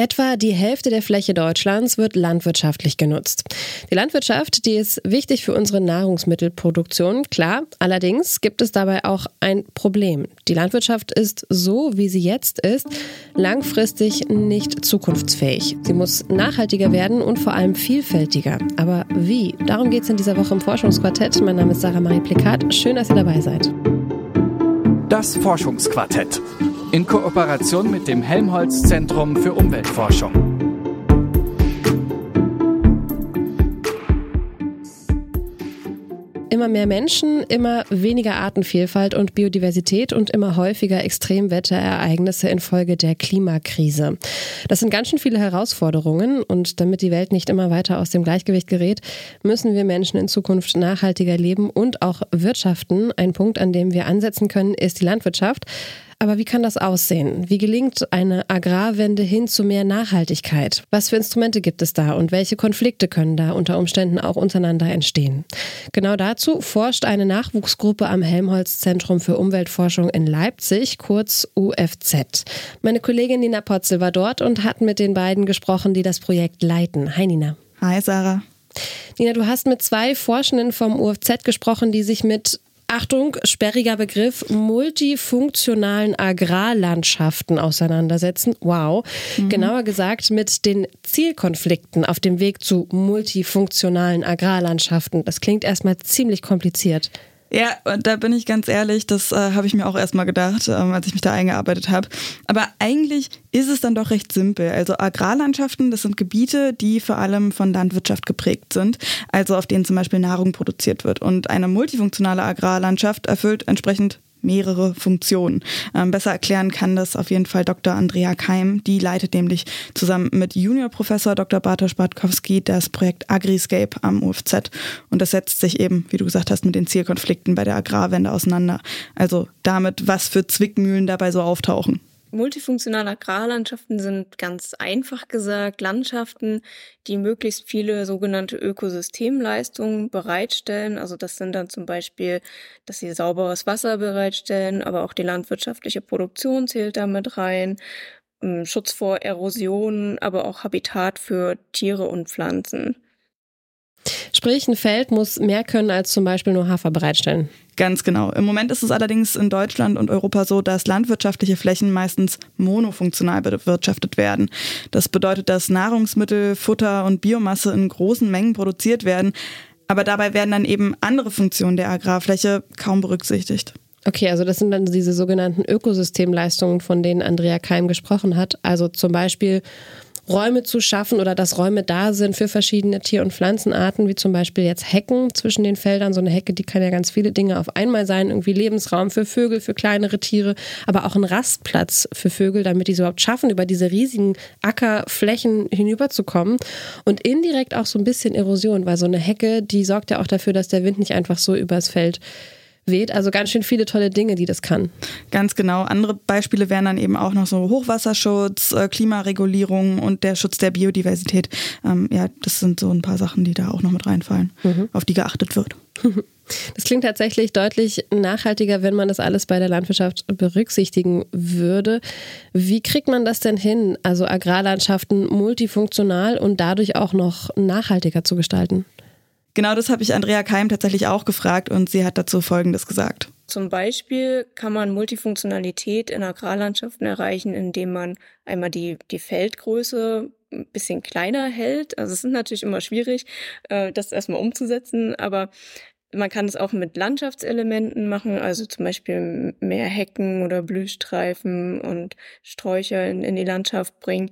Etwa die Hälfte der Fläche Deutschlands wird landwirtschaftlich genutzt. Die Landwirtschaft, die ist wichtig für unsere Nahrungsmittelproduktion, klar. Allerdings gibt es dabei auch ein Problem. Die Landwirtschaft ist so, wie sie jetzt ist, langfristig nicht zukunftsfähig. Sie muss nachhaltiger werden und vor allem vielfältiger. Aber wie? Darum geht es in dieser Woche im Forschungsquartett. Mein Name ist Sarah Marie Plikat. Schön, dass ihr dabei seid. Das Forschungsquartett in Kooperation mit dem Helmholtz Zentrum für Umweltforschung. Immer mehr Menschen, immer weniger Artenvielfalt und Biodiversität und immer häufiger Extremwetterereignisse infolge der Klimakrise. Das sind ganz schön viele Herausforderungen und damit die Welt nicht immer weiter aus dem Gleichgewicht gerät, müssen wir Menschen in Zukunft nachhaltiger leben und auch wirtschaften. Ein Punkt, an dem wir ansetzen können, ist die Landwirtschaft. Aber wie kann das aussehen? Wie gelingt eine Agrarwende hin zu mehr Nachhaltigkeit? Was für Instrumente gibt es da und welche Konflikte können da unter Umständen auch untereinander entstehen? Genau dazu forscht eine Nachwuchsgruppe am Helmholtz Zentrum für Umweltforschung in Leipzig, kurz UFZ. Meine Kollegin Nina Potzel war dort und hat mit den beiden gesprochen, die das Projekt leiten. Hi Nina. Hi Sarah. Nina, du hast mit zwei Forschenden vom UFZ gesprochen, die sich mit Achtung, sperriger Begriff, multifunktionalen Agrarlandschaften auseinandersetzen. Wow. Mhm. Genauer gesagt mit den Zielkonflikten auf dem Weg zu multifunktionalen Agrarlandschaften. Das klingt erstmal ziemlich kompliziert. Ja, da bin ich ganz ehrlich, das äh, habe ich mir auch erstmal gedacht, ähm, als ich mich da eingearbeitet habe. Aber eigentlich ist es dann doch recht simpel. Also Agrarlandschaften, das sind Gebiete, die vor allem von Landwirtschaft geprägt sind, also auf denen zum Beispiel Nahrung produziert wird. Und eine multifunktionale Agrarlandschaft erfüllt entsprechend mehrere Funktionen. Ähm, besser erklären kann das auf jeden Fall Dr. Andrea Keim. Die leitet nämlich zusammen mit Juniorprofessor Dr. Bartosz Bartkowski das Projekt Agriscape am UFZ. Und das setzt sich eben, wie du gesagt hast, mit den Zielkonflikten bei der Agrarwende auseinander. Also damit, was für Zwickmühlen dabei so auftauchen. Multifunktionale Agrarlandschaften sind ganz einfach gesagt Landschaften, die möglichst viele sogenannte Ökosystemleistungen bereitstellen. Also das sind dann zum Beispiel, dass sie sauberes Wasser bereitstellen, aber auch die landwirtschaftliche Produktion zählt damit rein, ähm, Schutz vor Erosion, aber auch Habitat für Tiere und Pflanzen. Sprich, ein Feld muss mehr können als zum Beispiel nur Hafer bereitstellen. Ganz genau. Im Moment ist es allerdings in Deutschland und Europa so, dass landwirtschaftliche Flächen meistens monofunktional bewirtschaftet werden. Das bedeutet, dass Nahrungsmittel, Futter und Biomasse in großen Mengen produziert werden, aber dabei werden dann eben andere Funktionen der Agrarfläche kaum berücksichtigt. Okay, also das sind dann diese sogenannten Ökosystemleistungen, von denen Andrea Keim gesprochen hat. Also zum Beispiel Räume zu schaffen oder dass Räume da sind für verschiedene Tier- und Pflanzenarten, wie zum Beispiel jetzt Hecken zwischen den Feldern. So eine Hecke, die kann ja ganz viele Dinge auf einmal sein. Irgendwie Lebensraum für Vögel, für kleinere Tiere, aber auch ein Rastplatz für Vögel, damit die es überhaupt schaffen, über diese riesigen Ackerflächen hinüberzukommen. Und indirekt auch so ein bisschen Erosion, weil so eine Hecke, die sorgt ja auch dafür, dass der Wind nicht einfach so übers Feld weht. Also ganz schön viele tolle Dinge, die das kann. Ganz genau. Andere Beispiele wären dann eben auch noch so Hochwasserschutz, äh, Klimaregulierung und der Schutz der Biodiversität. Ähm, ja, das sind so ein paar Sachen, die da auch noch mit reinfallen, mhm. auf die geachtet wird. Das klingt tatsächlich deutlich nachhaltiger, wenn man das alles bei der Landwirtschaft berücksichtigen würde. Wie kriegt man das denn hin, also Agrarlandschaften multifunktional und dadurch auch noch nachhaltiger zu gestalten? Genau das habe ich Andrea Keim tatsächlich auch gefragt und sie hat dazu Folgendes gesagt. Zum Beispiel kann man Multifunktionalität in Agrarlandschaften erreichen, indem man einmal die, die Feldgröße ein bisschen kleiner hält. Also es ist natürlich immer schwierig, äh, das erstmal umzusetzen, aber man kann es auch mit Landschaftselementen machen, also zum Beispiel mehr Hecken oder Blühstreifen und Sträucher in, in die Landschaft bringen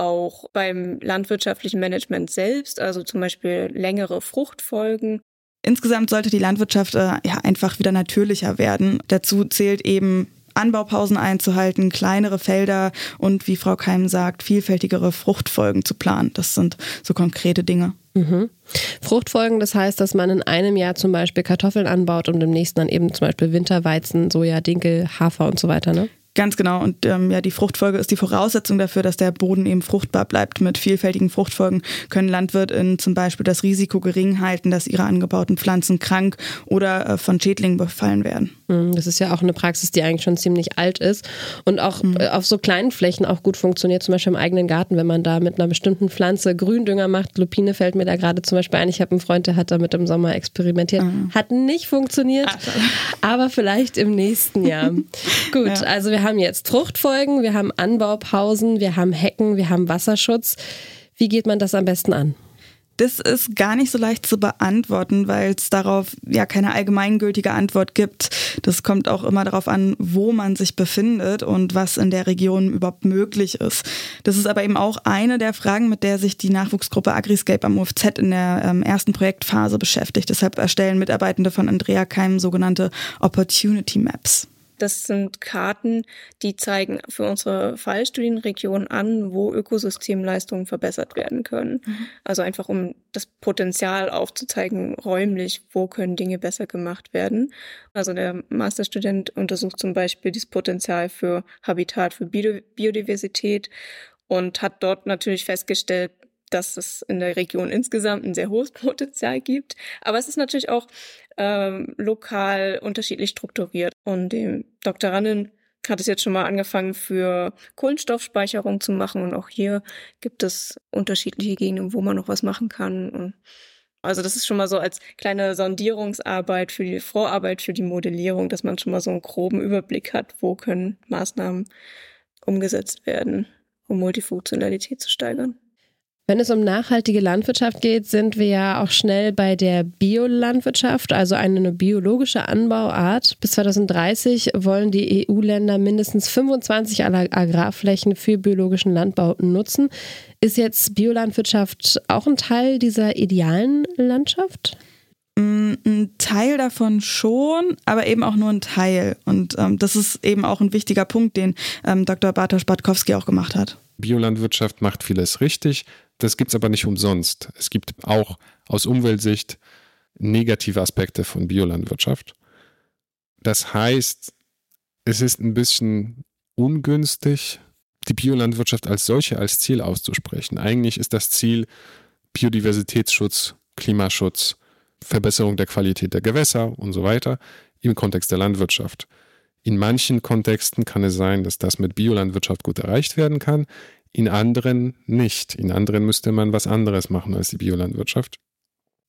auch beim landwirtschaftlichen Management selbst, also zum Beispiel längere Fruchtfolgen. Insgesamt sollte die Landwirtschaft äh, ja einfach wieder natürlicher werden. Dazu zählt eben Anbaupausen einzuhalten, kleinere Felder und wie Frau Keim sagt, vielfältigere Fruchtfolgen zu planen. Das sind so konkrete Dinge. Mhm. Fruchtfolgen, das heißt, dass man in einem Jahr zum Beispiel Kartoffeln anbaut und im nächsten dann eben zum Beispiel Winterweizen, Soja, Dinkel, Hafer und so weiter, ne? Ganz genau. Und ähm, ja, die Fruchtfolge ist die Voraussetzung dafür, dass der Boden eben fruchtbar bleibt. Mit vielfältigen Fruchtfolgen können LandwirtInnen zum Beispiel das Risiko gering halten, dass ihre angebauten Pflanzen krank oder äh, von Schädlingen befallen werden. Mhm, das ist ja auch eine Praxis, die eigentlich schon ziemlich alt ist und auch mhm. auf so kleinen Flächen auch gut funktioniert, zum Beispiel im eigenen Garten, wenn man da mit einer bestimmten Pflanze Gründünger macht. Lupine fällt mir da gerade zum Beispiel ein. Ich habe einen Freund, der hat damit im Sommer experimentiert. Mhm. Hat nicht funktioniert, aber vielleicht im nächsten Jahr. gut, ja. also wir wir haben jetzt Fruchtfolgen, wir haben Anbaupausen, wir haben Hecken, wir haben Wasserschutz. Wie geht man das am besten an? Das ist gar nicht so leicht zu beantworten, weil es darauf ja keine allgemeingültige Antwort gibt. Das kommt auch immer darauf an, wo man sich befindet und was in der Region überhaupt möglich ist. Das ist aber eben auch eine der Fragen, mit der sich die Nachwuchsgruppe Agriscape am UFZ in der ähm, ersten Projektphase beschäftigt. Deshalb erstellen Mitarbeitende von Andrea Keim sogenannte Opportunity Maps. Das sind Karten, die zeigen für unsere Fallstudienregion an, wo Ökosystemleistungen verbessert werden können. Mhm. Also einfach um das Potenzial aufzuzeigen, räumlich, wo können Dinge besser gemacht werden. Also der Masterstudent untersucht zum Beispiel das Potenzial für Habitat für Biodiversität und hat dort natürlich festgestellt, dass es in der Region insgesamt ein sehr hohes Potenzial gibt. Aber es ist natürlich auch ähm, lokal unterschiedlich strukturiert. Und dem Doktorandin hat es jetzt schon mal angefangen, für Kohlenstoffspeicherung zu machen. Und auch hier gibt es unterschiedliche Gegenden, wo man noch was machen kann. Und also das ist schon mal so als kleine Sondierungsarbeit für die Vorarbeit für die Modellierung, dass man schon mal so einen groben Überblick hat, wo können Maßnahmen umgesetzt werden, um Multifunktionalität zu steigern. Wenn es um nachhaltige Landwirtschaft geht, sind wir ja auch schnell bei der Biolandwirtschaft, also eine biologische Anbauart. Bis 2030 wollen die EU-Länder mindestens 25 aller Agrarflächen für biologischen Landbau nutzen. Ist jetzt Biolandwirtschaft auch ein Teil dieser idealen Landschaft? Mm, ein Teil davon schon, aber eben auch nur ein Teil. Und ähm, das ist eben auch ein wichtiger Punkt, den ähm, Dr. Bartosz Bartkowski auch gemacht hat. Biolandwirtschaft macht vieles richtig, das gibt es aber nicht umsonst. Es gibt auch aus Umweltsicht negative Aspekte von Biolandwirtschaft. Das heißt, es ist ein bisschen ungünstig, die Biolandwirtschaft als solche als Ziel auszusprechen. Eigentlich ist das Ziel Biodiversitätsschutz, Klimaschutz, Verbesserung der Qualität der Gewässer und so weiter im Kontext der Landwirtschaft. In manchen Kontexten kann es sein, dass das mit Biolandwirtschaft gut erreicht werden kann in anderen nicht. In anderen müsste man was anderes machen als die Biolandwirtschaft.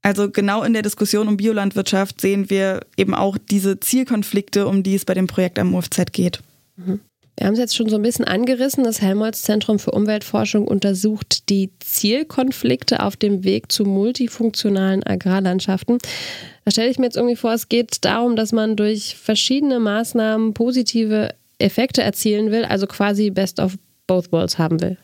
Also genau in der Diskussion um Biolandwirtschaft sehen wir eben auch diese Zielkonflikte, um die es bei dem Projekt am UFZ geht. Mhm. Wir haben es jetzt schon so ein bisschen angerissen. Das Helmholtz-Zentrum für Umweltforschung untersucht die Zielkonflikte auf dem Weg zu multifunktionalen Agrarlandschaften. Da stelle ich mir jetzt irgendwie vor, es geht darum, dass man durch verschiedene Maßnahmen positive Effekte erzielen will, also quasi Best of both worlds haben will.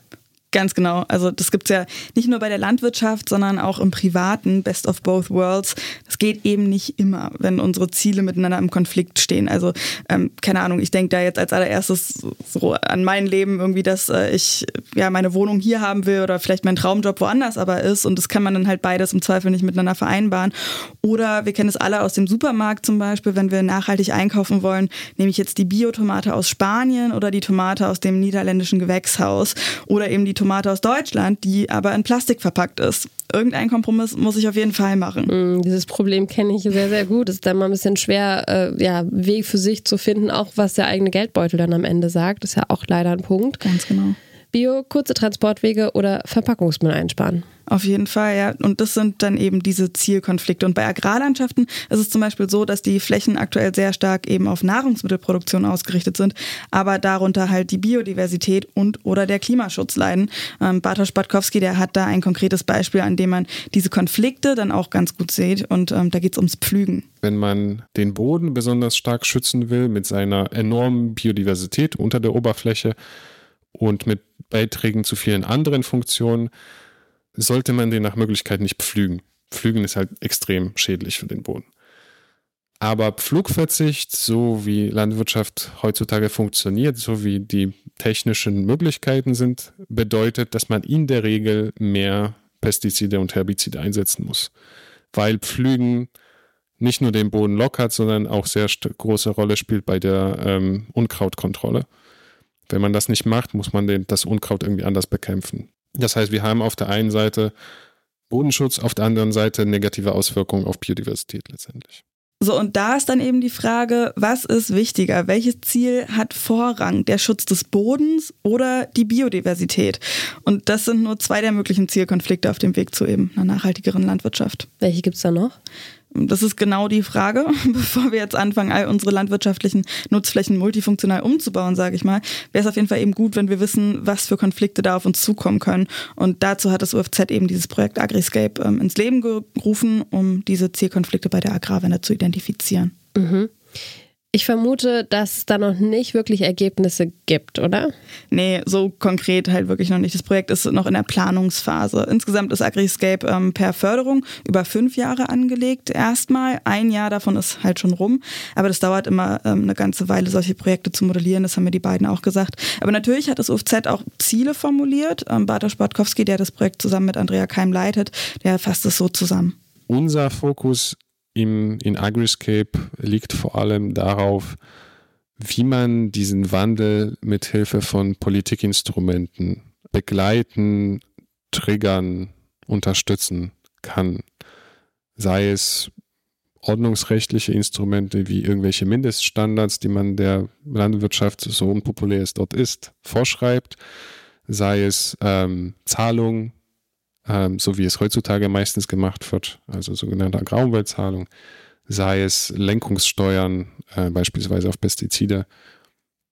Ganz genau. Also das gibt es ja nicht nur bei der Landwirtschaft, sondern auch im Privaten, Best of Both Worlds. Das geht eben nicht immer, wenn unsere Ziele miteinander im Konflikt stehen. Also ähm, keine Ahnung, ich denke da jetzt als allererstes so an mein Leben irgendwie, dass äh, ich ja meine Wohnung hier haben will oder vielleicht mein Traumjob woanders aber ist und das kann man dann halt beides im Zweifel nicht miteinander vereinbaren. Oder wir kennen es alle aus dem Supermarkt zum Beispiel, wenn wir nachhaltig einkaufen wollen, nehme ich jetzt die Biotomate aus Spanien oder die Tomate aus dem niederländischen Gewächshaus oder eben die Tomate aus Deutschland, die aber in Plastik verpackt ist. Irgendein Kompromiss muss ich auf jeden Fall machen. Mm, dieses Problem kenne ich sehr, sehr gut. Es ist dann mal ein bisschen schwer, äh, ja, Weg für sich zu finden, auch was der eigene Geldbeutel dann am Ende sagt. Das ist ja auch leider ein Punkt. Ganz genau. Bio, kurze Transportwege oder Verpackungsmüll einsparen. Auf jeden Fall, ja. Und das sind dann eben diese Zielkonflikte. Und bei Agrarlandschaften ist es zum Beispiel so, dass die Flächen aktuell sehr stark eben auf Nahrungsmittelproduktion ausgerichtet sind, aber darunter halt die Biodiversität und oder der Klimaschutz leiden. Ähm, Bartosz Batkowski, der hat da ein konkretes Beispiel, an dem man diese Konflikte dann auch ganz gut sieht. Und ähm, da geht es ums Pflügen. Wenn man den Boden besonders stark schützen will mit seiner enormen Biodiversität unter der Oberfläche und mit Beiträgen zu vielen anderen Funktionen, sollte man den nach Möglichkeit nicht pflügen. Pflügen ist halt extrem schädlich für den Boden. Aber Pflugverzicht, so wie Landwirtschaft heutzutage funktioniert, so wie die technischen Möglichkeiten sind, bedeutet, dass man in der Regel mehr Pestizide und Herbizide einsetzen muss. Weil Pflügen nicht nur den Boden lockert, sondern auch sehr große Rolle spielt bei der ähm, Unkrautkontrolle. Wenn man das nicht macht, muss man den, das Unkraut irgendwie anders bekämpfen. Das heißt, wir haben auf der einen Seite Bodenschutz, auf der anderen Seite negative Auswirkungen auf Biodiversität letztendlich. So, und da ist dann eben die Frage, was ist wichtiger? Welches Ziel hat Vorrang? Der Schutz des Bodens oder die Biodiversität? Und das sind nur zwei der möglichen Zielkonflikte auf dem Weg zu eben einer nachhaltigeren Landwirtschaft. Welche gibt es da noch? Das ist genau die Frage, bevor wir jetzt anfangen, all unsere landwirtschaftlichen Nutzflächen multifunktional umzubauen, sage ich mal, wäre es auf jeden Fall eben gut, wenn wir wissen, was für Konflikte da auf uns zukommen können. Und dazu hat das UFZ eben dieses Projekt Agriscape ähm, ins Leben gerufen, um diese Zielkonflikte bei der Agrarwende zu identifizieren. Mhm. Ich vermute, dass es da noch nicht wirklich Ergebnisse gibt, oder? Nee, so konkret halt wirklich noch nicht. Das Projekt ist noch in der Planungsphase. Insgesamt ist Agriscape ähm, per Förderung über fünf Jahre angelegt. Erstmal ein Jahr davon ist halt schon rum. Aber das dauert immer ähm, eine ganze Weile, solche Projekte zu modellieren. Das haben mir die beiden auch gesagt. Aber natürlich hat das UFZ auch Ziele formuliert. Ähm, Bartosz Bartkowski, der das Projekt zusammen mit Andrea Keim leitet, der fasst es so zusammen. Unser Fokus im, in Agriscape liegt vor allem darauf, wie man diesen Wandel mit Hilfe von Politikinstrumenten begleiten, triggern, unterstützen kann. Sei es ordnungsrechtliche Instrumente wie irgendwelche Mindeststandards, die man der Landwirtschaft, so unpopulär es dort ist, vorschreibt, sei es ähm, Zahlungen ähm, so wie es heutzutage meistens gemacht wird, also sogenannte Agrarumweltzahlung, sei es Lenkungssteuern, äh, beispielsweise auf Pestizide.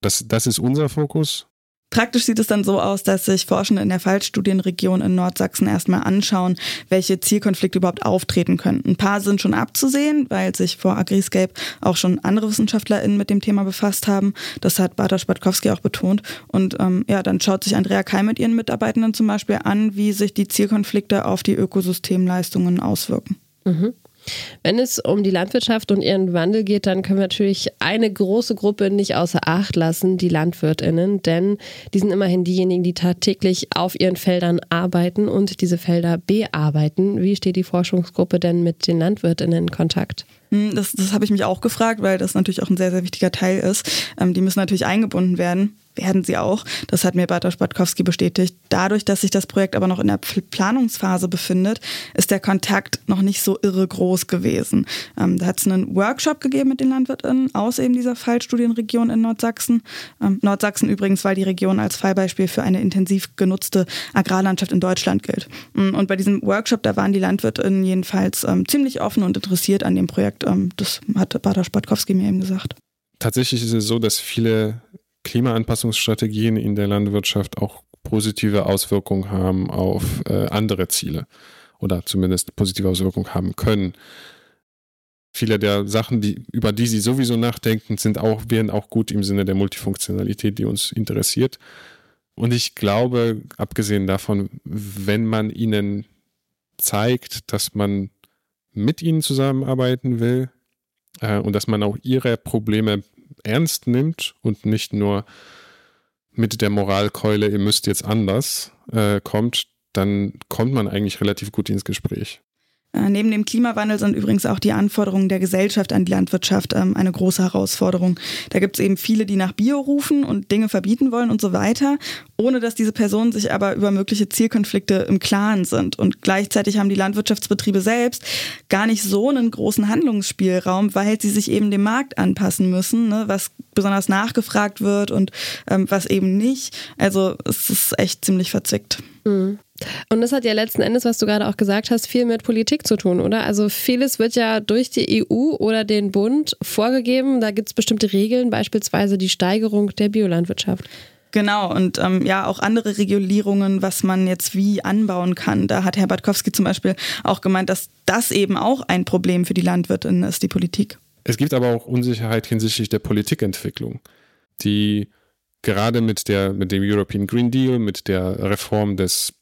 Das, das ist unser Fokus. Praktisch sieht es dann so aus, dass sich Forschende in der Fallstudienregion in Nordsachsen erstmal anschauen, welche Zielkonflikte überhaupt auftreten können. Ein paar sind schon abzusehen, weil sich vor Agriscape auch schon andere WissenschaftlerInnen mit dem Thema befasst haben. Das hat Bata Spatkowski auch betont. Und ähm, ja, dann schaut sich Andrea Keim mit ihren Mitarbeitenden zum Beispiel an, wie sich die Zielkonflikte auf die Ökosystemleistungen auswirken. Mhm. Wenn es um die Landwirtschaft und ihren Wandel geht, dann können wir natürlich eine große Gruppe nicht außer Acht lassen, die Landwirtinnen, denn die sind immerhin diejenigen, die tagtäglich auf ihren Feldern arbeiten und diese Felder bearbeiten. Wie steht die Forschungsgruppe denn mit den Landwirtinnen in Kontakt? Hm, das, das habe ich mich auch gefragt, weil das natürlich auch ein sehr, sehr wichtiger Teil ist. Ähm, die müssen natürlich eingebunden werden werden sie auch. Das hat mir Bartosz Spatkowski bestätigt. Dadurch, dass sich das Projekt aber noch in der Planungsphase befindet, ist der Kontakt noch nicht so irre groß gewesen. Ähm, da hat es einen Workshop gegeben mit den Landwirtinnen aus eben dieser Fallstudienregion in Nordsachsen. Ähm, Nordsachsen übrigens, weil die Region als Fallbeispiel für eine intensiv genutzte Agrarlandschaft in Deutschland gilt. Mm, und bei diesem Workshop, da waren die Landwirtinnen jedenfalls ähm, ziemlich offen und interessiert an dem Projekt. Ähm, das hat Bartosz Spatkowski mir eben gesagt. Tatsächlich ist es so, dass viele Klimaanpassungsstrategien in der Landwirtschaft auch positive Auswirkungen haben auf äh, andere Ziele oder zumindest positive Auswirkungen haben können. Viele der Sachen, die, über die Sie sowieso nachdenken, sind auch, wären auch gut im Sinne der Multifunktionalität, die uns interessiert. Und ich glaube, abgesehen davon, wenn man ihnen zeigt, dass man mit ihnen zusammenarbeiten will äh, und dass man auch ihre Probleme ernst nimmt und nicht nur mit der Moralkeule, ihr müsst jetzt anders, äh, kommt, dann kommt man eigentlich relativ gut ins Gespräch. Äh, neben dem Klimawandel sind übrigens auch die Anforderungen der Gesellschaft an die Landwirtschaft ähm, eine große Herausforderung. Da gibt es eben viele, die nach Bio rufen und Dinge verbieten wollen und so weiter, ohne dass diese Personen sich aber über mögliche Zielkonflikte im Klaren sind. Und gleichzeitig haben die Landwirtschaftsbetriebe selbst gar nicht so einen großen Handlungsspielraum, weil sie sich eben dem Markt anpassen müssen, ne, was besonders nachgefragt wird und ähm, was eben nicht. Also es ist echt ziemlich verzwickt. Mhm. Und das hat ja letzten Endes, was du gerade auch gesagt hast, viel mit Politik zu tun, oder? Also vieles wird ja durch die EU oder den Bund vorgegeben. Da gibt es bestimmte Regeln, beispielsweise die Steigerung der Biolandwirtschaft. Genau, und ähm, ja, auch andere Regulierungen, was man jetzt wie anbauen kann. Da hat Herr Bartkowski zum Beispiel auch gemeint, dass das eben auch ein Problem für die Landwirtinnen ist, die Politik. Es gibt aber auch Unsicherheit hinsichtlich der Politikentwicklung, die gerade mit, der, mit dem European Green Deal, mit der Reform des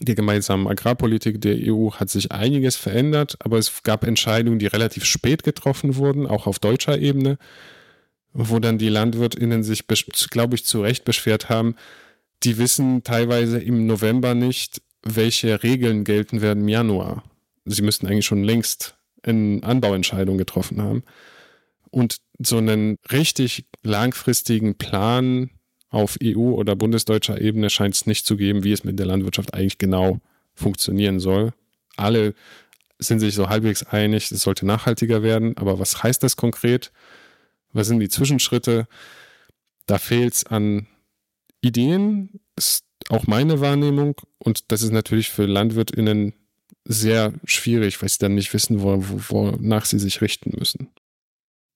der gemeinsamen Agrarpolitik der EU hat sich einiges verändert, aber es gab Entscheidungen, die relativ spät getroffen wurden, auch auf deutscher Ebene, wo dann die LandwirtInnen sich, glaube ich, zu Recht beschwert haben, die wissen teilweise im November nicht, welche Regeln gelten werden im Januar. Sie müssten eigentlich schon längst eine Anbauentscheidung getroffen haben. Und so einen richtig langfristigen Plan auf EU- oder bundesdeutscher Ebene scheint es nicht zu geben, wie es mit der Landwirtschaft eigentlich genau funktionieren soll. Alle sind sich so halbwegs einig, es sollte nachhaltiger werden, aber was heißt das konkret? Was sind die Zwischenschritte? Da fehlt es an Ideen, ist auch meine Wahrnehmung und das ist natürlich für LandwirtInnen sehr schwierig, weil sie dann nicht wissen, wo, wonach sie sich richten müssen.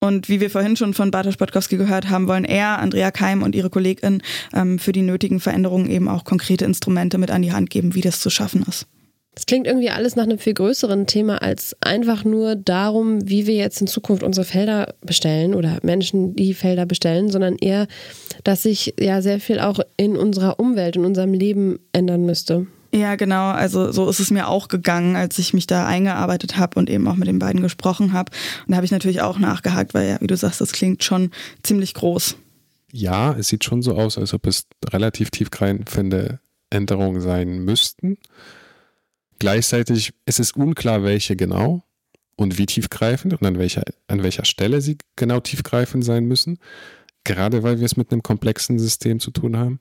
Und wie wir vorhin schon von Bartosz Bodkowski gehört haben, wollen er, Andrea Keim und ihre Kollegin ähm, für die nötigen Veränderungen eben auch konkrete Instrumente mit an die Hand geben, wie das zu schaffen ist. Das klingt irgendwie alles nach einem viel größeren Thema als einfach nur darum, wie wir jetzt in Zukunft unsere Felder bestellen oder Menschen die Felder bestellen, sondern eher, dass sich ja sehr viel auch in unserer Umwelt, in unserem Leben ändern müsste. Ja, genau. Also so ist es mir auch gegangen, als ich mich da eingearbeitet habe und eben auch mit den beiden gesprochen habe. Und da habe ich natürlich auch nachgehakt, weil ja, wie du sagst, das klingt schon ziemlich groß. Ja, es sieht schon so aus, als ob es relativ tiefgreifende Änderungen sein müssten. Gleichzeitig ist es unklar, welche genau und wie tiefgreifend und an welcher, an welcher Stelle sie genau tiefgreifend sein müssen. Gerade weil wir es mit einem komplexen System zu tun haben.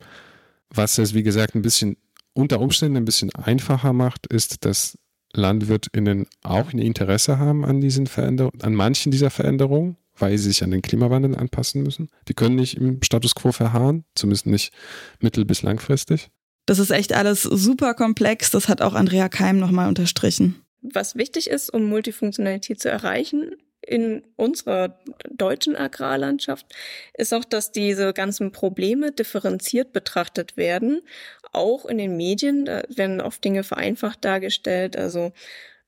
Was es, wie gesagt, ein bisschen unter Umständen ein bisschen einfacher macht, ist, dass LandwirtInnen auch ein Interesse haben an diesen Veränderungen, an manchen dieser Veränderungen, weil sie sich an den Klimawandel anpassen müssen. Die können nicht im Status quo verharren, zumindest nicht mittel- bis langfristig. Das ist echt alles super komplex. Das hat auch Andrea Keim nochmal unterstrichen. Was wichtig ist, um Multifunktionalität zu erreichen, in unserer deutschen Agrarlandschaft ist auch, dass diese ganzen Probleme differenziert betrachtet werden. Auch in den Medien, werden oft Dinge vereinfacht dargestellt. Also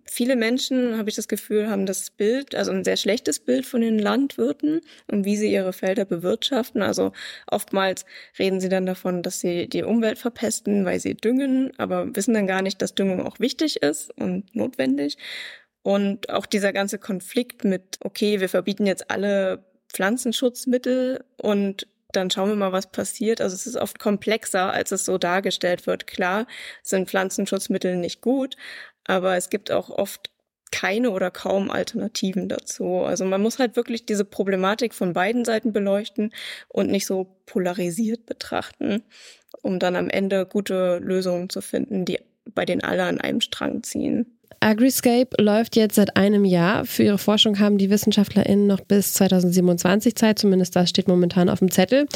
Viele Menschen, habe ich das Gefühl, haben das Bild, also ein sehr schlechtes Bild von den Landwirten und wie sie ihre Felder bewirtschaften. Also oftmals reden sie dann davon, dass sie die Umwelt verpesten, weil sie düngen, aber wissen dann gar nicht, dass Düngung auch wichtig ist und notwendig. Und auch dieser ganze Konflikt mit, okay, wir verbieten jetzt alle Pflanzenschutzmittel und dann schauen wir mal, was passiert. Also es ist oft komplexer, als es so dargestellt wird. Klar sind Pflanzenschutzmittel nicht gut, aber es gibt auch oft keine oder kaum Alternativen dazu. Also man muss halt wirklich diese Problematik von beiden Seiten beleuchten und nicht so polarisiert betrachten, um dann am Ende gute Lösungen zu finden, die bei den alle an einem Strang ziehen. Agriscape läuft jetzt seit einem Jahr. Für ihre Forschung haben die WissenschaftlerInnen noch bis 2027 Zeit, zumindest das steht momentan auf dem Zettel.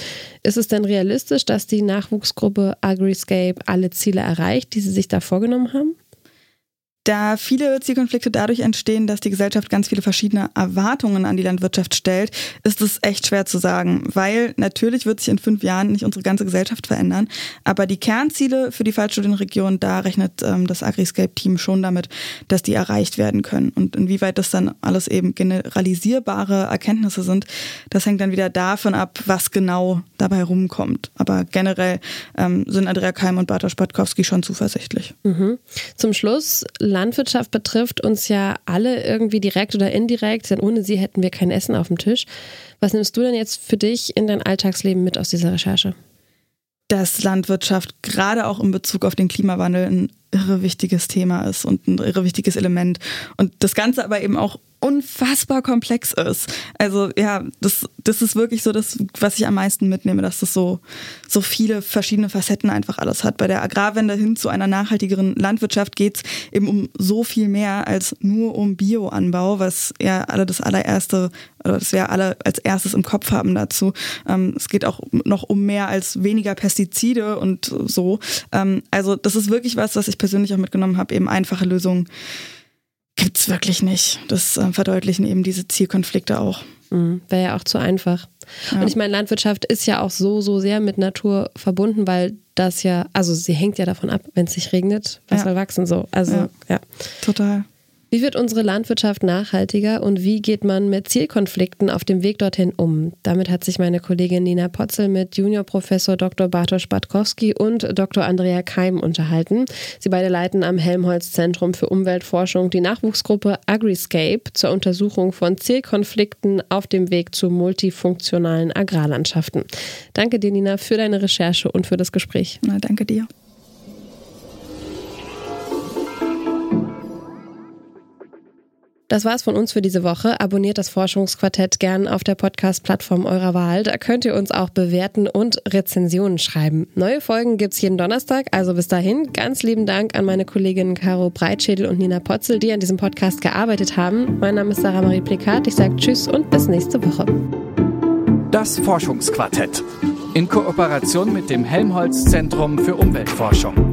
Ist es denn realistisch, dass die Nachwuchsgruppe Agriscape alle Ziele erreicht, die sie sich da vorgenommen haben? Da viele Zielkonflikte dadurch entstehen, dass die Gesellschaft ganz viele verschiedene Erwartungen an die Landwirtschaft stellt, ist es echt schwer zu sagen, weil natürlich wird sich in fünf Jahren nicht unsere ganze Gesellschaft verändern, aber die Kernziele für die Fallstudienregion, da rechnet ähm, das Agriscape-Team schon damit, dass die erreicht werden können. Und inwieweit das dann alles eben generalisierbare Erkenntnisse sind, das hängt dann wieder davon ab, was genau dabei rumkommt. Aber generell ähm, sind Andrea Keim und Bartosz Spatkowski schon zuversichtlich. Mhm. Zum Schluss Landwirtschaft betrifft uns ja alle irgendwie direkt oder indirekt, denn ohne sie hätten wir kein Essen auf dem Tisch. Was nimmst du denn jetzt für dich in dein Alltagsleben mit aus dieser Recherche? Dass Landwirtschaft gerade auch in Bezug auf den Klimawandel ein irre wichtiges Thema ist und ein irre wichtiges Element. Und das Ganze aber eben auch unfassbar komplex ist. Also ja, das, das ist wirklich so das, was ich am meisten mitnehme, dass das so, so viele verschiedene Facetten einfach alles hat. Bei der Agrarwende hin zu einer nachhaltigeren Landwirtschaft geht es eben um so viel mehr als nur um Bioanbau, was ja alle das allererste, oder das wir alle als erstes im Kopf haben dazu. Ähm, es geht auch noch um mehr als weniger Pestizide und so. Ähm, also das ist wirklich was, was ich persönlich auch mitgenommen habe, eben einfache Lösungen gibt es wirklich nicht. Das äh, verdeutlichen eben diese Zielkonflikte auch. Mhm, Wäre ja auch zu einfach. Ja. Und ich meine, Landwirtschaft ist ja auch so, so sehr mit Natur verbunden, weil das ja, also sie hängt ja davon ab, wenn es sich regnet, was ja. soll wachsen so. Also ja. ja. Total. Wie wird unsere Landwirtschaft nachhaltiger und wie geht man mit Zielkonflikten auf dem Weg dorthin um? Damit hat sich meine Kollegin Nina Potzel mit Juniorprofessor Dr. Bartosz Batkowski und Dr. Andrea Keim unterhalten. Sie beide leiten am Helmholtz Zentrum für Umweltforschung die Nachwuchsgruppe Agriscape zur Untersuchung von Zielkonflikten auf dem Weg zu multifunktionalen Agrarlandschaften. Danke dir, Nina, für deine Recherche und für das Gespräch. Na, danke dir. Das war's von uns für diese Woche. Abonniert das Forschungsquartett gern auf der Podcast-Plattform eurer Wahl. Da könnt ihr uns auch bewerten und Rezensionen schreiben. Neue Folgen gibt's jeden Donnerstag, also bis dahin ganz lieben Dank an meine Kolleginnen Caro Breitschädel und Nina Potzel, die an diesem Podcast gearbeitet haben. Mein Name ist Sarah Marie Plikat. Ich sage Tschüss und bis nächste Woche. Das Forschungsquartett in Kooperation mit dem Helmholtz Zentrum für Umweltforschung.